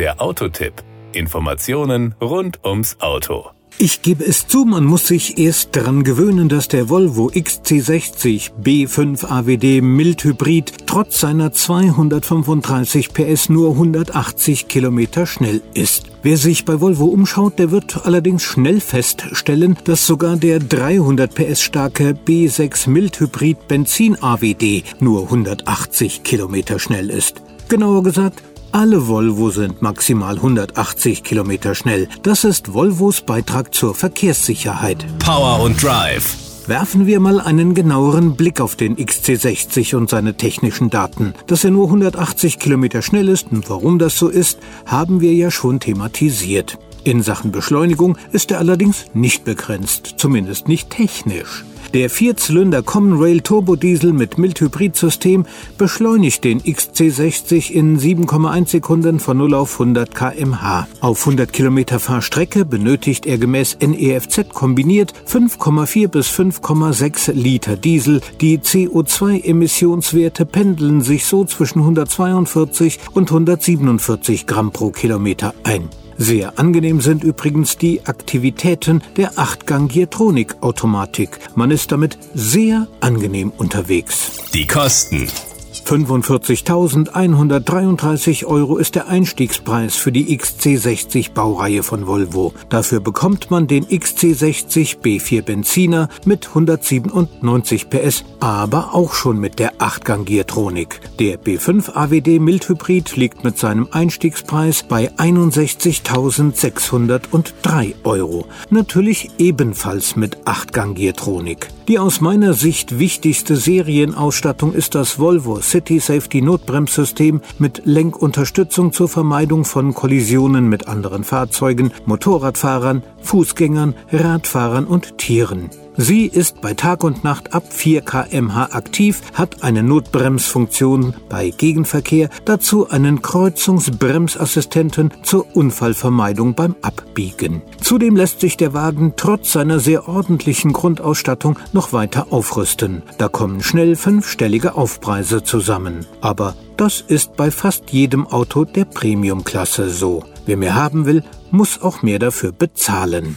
Der Autotipp. Informationen rund ums Auto. Ich gebe es zu, man muss sich erst daran gewöhnen, dass der Volvo XC60 B5 AWD Mildhybrid trotz seiner 235 PS nur 180 Kilometer schnell ist. Wer sich bei Volvo umschaut, der wird allerdings schnell feststellen, dass sogar der 300 PS starke B6 Mildhybrid Benzin AWD nur 180 Kilometer schnell ist. Genauer gesagt, alle Volvo sind maximal 180 Kilometer schnell. Das ist Volvos Beitrag zur Verkehrssicherheit. Power und Drive. Werfen wir mal einen genaueren Blick auf den XC60 und seine technischen Daten. Dass er nur 180 Kilometer schnell ist und warum das so ist, haben wir ja schon thematisiert. In Sachen Beschleunigung ist er allerdings nicht begrenzt, zumindest nicht technisch. Der Vierzylinder Common Rail Turbodiesel mit Mildhybridsystem beschleunigt den XC60 in 7,1 Sekunden von 0 auf 100 kmh. Auf 100 Kilometer Fahrstrecke benötigt er gemäß NEFZ kombiniert 5,4 bis 5,6 Liter Diesel. Die CO2-Emissionswerte pendeln sich so zwischen 142 und 147 Gramm pro Kilometer ein. Sehr angenehm sind übrigens die Aktivitäten der Achtgang-Giertronik-Automatik. Man ist damit sehr angenehm unterwegs. Die Kosten. 45.133 Euro ist der Einstiegspreis für die XC60 Baureihe von Volvo. Dafür bekommt man den XC60 B4 Benziner mit 197 PS, aber auch schon mit der 8-Gang-Giertronik. Der B5 AWD Mildhybrid liegt mit seinem Einstiegspreis bei 61.603 Euro. Natürlich ebenfalls mit 8-Gang-Giertronik. Die aus meiner Sicht wichtigste Serienausstattung ist das Volvo City Safety Notbremssystem mit Lenkunterstützung zur Vermeidung von Kollisionen mit anderen Fahrzeugen, Motorradfahrern, Fußgängern, Radfahrern und Tieren. Sie ist bei Tag und Nacht ab 4 kmh aktiv, hat eine Notbremsfunktion bei Gegenverkehr, dazu einen Kreuzungsbremsassistenten zur Unfallvermeidung beim Abbiegen. Zudem lässt sich der Wagen trotz seiner sehr ordentlichen Grundausstattung noch weiter aufrüsten. Da kommen schnell fünfstellige Aufpreise zusammen. Aber das ist bei fast jedem Auto der Premiumklasse so. Wer mehr haben will, muss auch mehr dafür bezahlen.